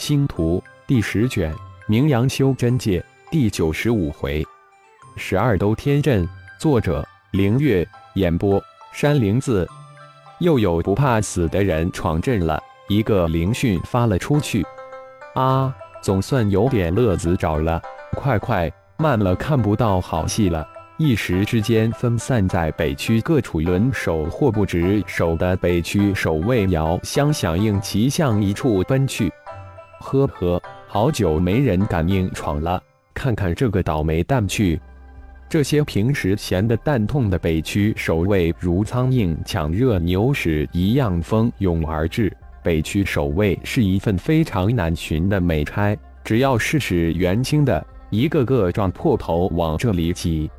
星图第十卷，名扬修真界第九十五回，十二兜天阵。作者：凌月。演播：山灵子。又有不怕死的人闯阵了。一个灵讯发了出去。啊，总算有点乐子找了。快快，慢了，看不到好戏了。一时之间，分散在北区各处轮守或不值守的北区守卫遥相响应，齐向一处奔去。呵呵，好久没人敢硬闯了，看看这个倒霉蛋去！这些平时闲得蛋痛的北区守卫，如苍蝇抢热牛屎一样蜂拥而至。北区守卫是一份非常难寻的美差，只要是使元清的，一个个撞破头往这里挤。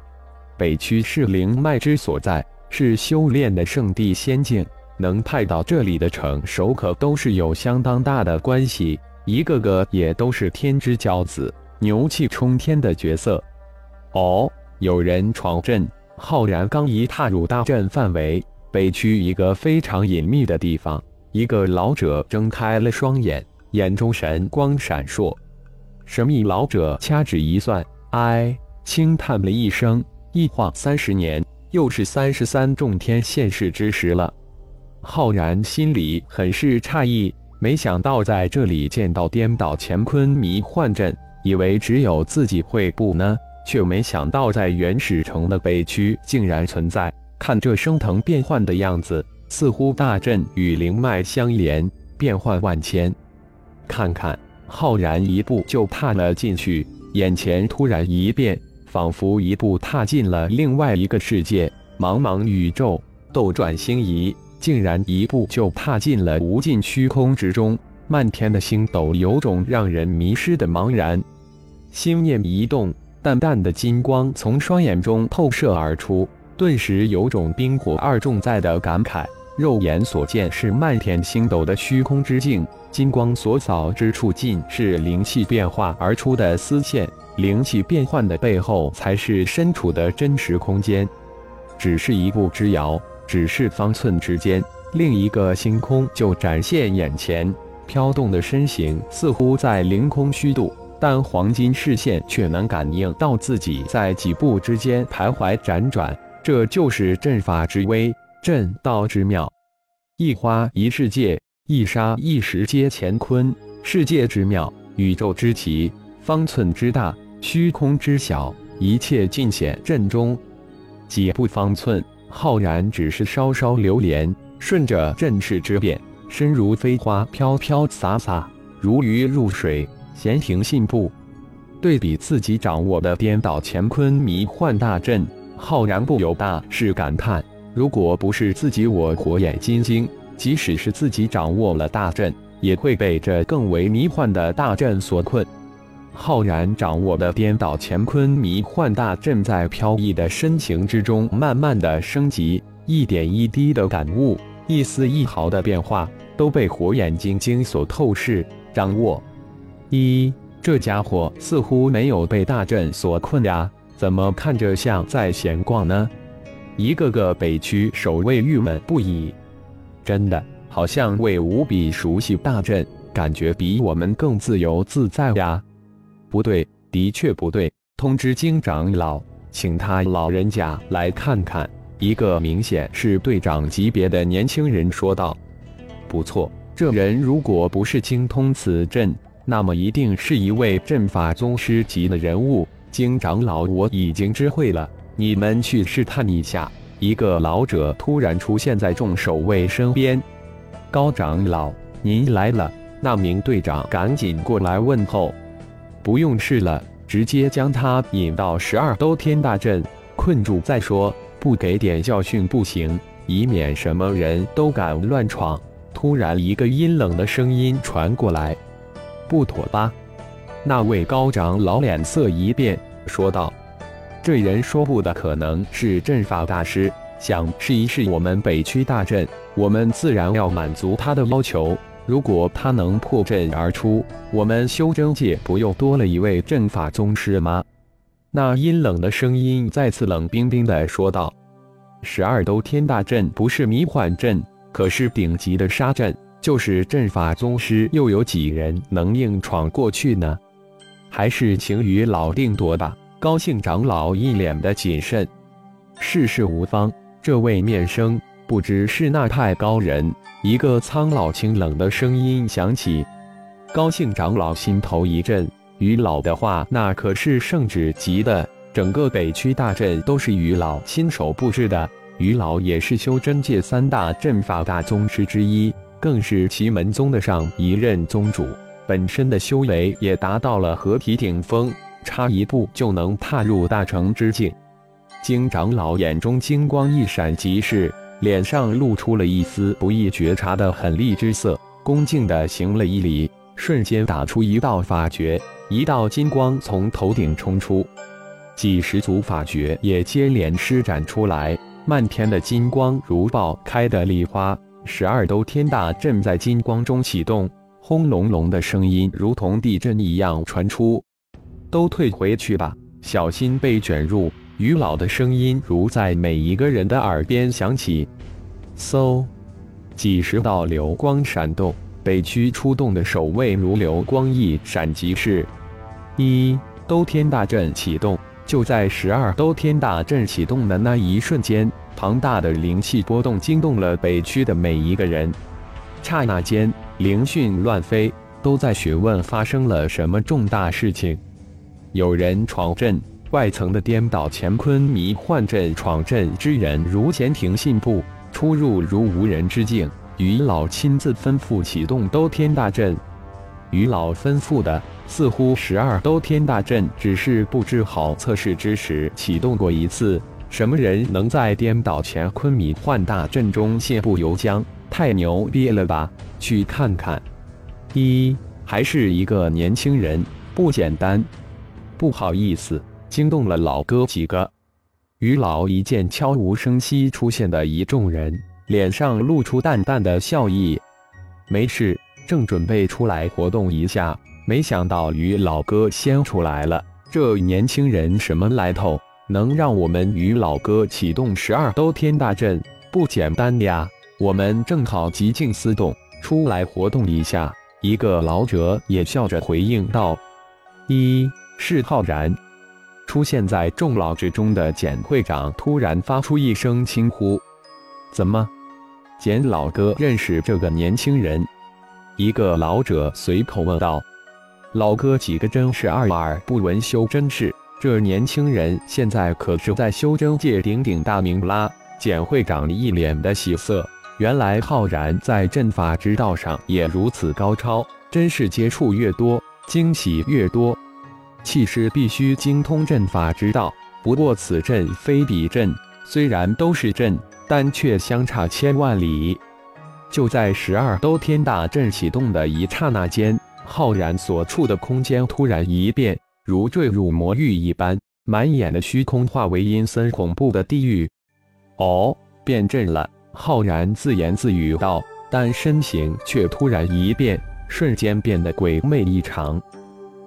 北区是灵脉之所在，是修炼的圣地仙境，能派到这里的城守可都是有相当大的关系。一个个也都是天之骄子，牛气冲天的角色。哦，有人闯阵！浩然刚一踏入大阵范围，北区一个非常隐秘的地方，一个老者睁开了双眼，眼中神光闪烁。神秘老者掐指一算，唉，轻叹了一声：“一晃三十年，又是三十三重天现世之时了。”浩然心里很是诧异。没想到在这里见到颠倒乾坤迷幻阵，以为只有自己会布呢，却没想到在原始城的北区竟然存在。看这升腾变幻的样子，似乎大阵与灵脉相连，变幻万千。看看，浩然一步就踏了进去，眼前突然一变，仿佛一步踏进了另外一个世界。茫茫宇宙，斗转星移。竟然一步就踏进了无尽虚空之中，漫天的星斗有种让人迷失的茫然。心念一动，淡淡的金光从双眼中透射而出，顿时有种冰火二重在的感慨。肉眼所见是漫天星斗的虚空之境，金光所扫之处尽是灵气变化而出的丝线，灵气变换的背后才是身处的真实空间。只是一步之遥。只是方寸之间，另一个星空就展现眼前，飘动的身形似乎在凌空虚度，但黄金视线却能感应到自己在几步之间徘徊辗转。这就是阵法之威，阵道之妙。一花一世界，一沙一时皆乾坤。世界之妙，宇宙之奇，方寸之大，虚空之小，一切尽显阵中。几步方寸。浩然只是稍稍流连，顺着阵势之变，身如飞花飘飘洒洒，如鱼入水，闲庭信步。对比自己掌握的颠倒乾坤迷幻大阵，浩然不由大是感叹：如果不是自己我火眼金睛，即使是自己掌握了大阵，也会被这更为迷幻的大阵所困。浩然掌握的颠倒乾坤迷幻大阵，在飘逸的身形之中慢慢的升级，一点一滴的感悟，一丝一毫的变化，都被火眼金睛所透视掌握。一，这家伙似乎没有被大阵所困呀，怎么看着像在闲逛呢？一个个北区守卫郁闷不已，真的好像为无比熟悉大阵，感觉比我们更自由自在呀。不对，的确不对。通知金长老，请他老人家来看看。一个明显是队长级别的年轻人说道：“不错，这人如果不是精通此阵，那么一定是一位阵法宗师级的人物。金长老，我已经知会了，你们去试探一下。”一个老者突然出现在众守卫身边。高长老，您来了。那名队长赶紧过来问候。不用试了，直接将他引到十二兜天大阵困住再说，不给点教训不行，以免什么人都敢乱闯。突然，一个阴冷的声音传过来：“不妥吧？”那位高长老脸色一变，说道：“这人说不的可能是阵法大师，想试一试我们北区大阵，我们自然要满足他的要求。”如果他能破阵而出，我们修真界不又多了一位阵法宗师吗？那阴冷的声音再次冷冰冰的说道：“十二兜天大阵不是迷幻阵，可是顶级的杀阵，就是阵法宗师，又有几人能硬闯过去呢？还是请于老定夺吧。高兴长老一脸的谨慎。世事无方，这位面生不知是那派高人。一个苍老清冷的声音响起。高兴长老心头一震，于老的话那可是圣旨级的。整个北区大阵都是于老亲手布置的。于老也是修真界三大阵法大宗师之一，更是奇门宗的上一任宗主，本身的修为也达到了合体顶峰，差一步就能踏入大成之境。经长老眼中金光一闪即逝，脸上露出了一丝不易觉察的狠厉之色，恭敬地行了一礼，瞬间打出一道法诀，一道金光从头顶冲出，几十组法诀也接连施展出来。漫天的金光如爆开的梨花，十二兜天大阵在金光中启动，轰隆隆的声音如同地震一样传出。都退回去吧，小心被卷入。于老的声音如在每一个人的耳边响起。嗖，几十道流光闪动，北区出动的守卫如流光一闪即逝。一兜天大阵启动。就在十二兜天大阵启动的那一瞬间，庞大的灵气波动惊动了北区的每一个人。刹那间，灵讯乱飞，都在询问发生了什么重大事情。有人闯阵，外层的颠倒乾坤迷幻阵闯阵之人如闲庭信步，出入如无人之境。于老亲自吩咐启动兜天大阵。于老吩咐的。似乎十二兜天大阵只是布置好测试之时启动过一次。什么人能在颠倒乾坤迷幻大阵中信步游江？太牛逼了吧！去看看。一还是一个年轻人，不简单。不好意思，惊动了老哥几个。于老一见悄无声息出现的一众人，脸上露出淡淡的笑意。没事，正准备出来活动一下。没想到于老哥先出来了，这年轻人什么来头？能让我们于老哥启动十二兜天大阵，不简单呀！我们正好极静思动，出来活动一下。一个老者也笑着回应道：“一是浩然。”出现在众老之中的简会长突然发出一声轻呼：“怎么，简老哥认识这个年轻人？”一个老者随口问道。老哥几个真是二耳不闻修真事，这年轻人现在可是在修真界鼎鼎大名啦！简会长一脸的喜色，原来浩然在阵法之道上也如此高超，真是接触越多，惊喜越多。气势必须精通阵法之道，不过此阵非彼阵，虽然都是阵，但却相差千万里。就在十二兜天大阵启动的一刹那间。浩然所处的空间突然一变，如坠入魔域一般，满眼的虚空化为阴森恐怖的地狱。哦，变阵了！浩然自言自语道，但身形却突然一变，瞬间变得鬼魅异常。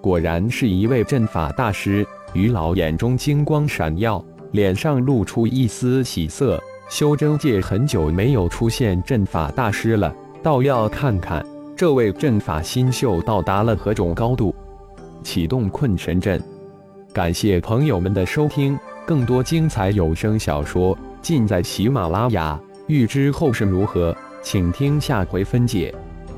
果然是一位阵法大师。于老眼中金光闪耀，脸上露出一丝喜色。修真界很久没有出现阵法大师了，倒要看看。这位阵法新秀到达了何种高度？启动困神阵。感谢朋友们的收听，更多精彩有声小说尽在喜马拉雅。欲知后事如何，请听下回分解。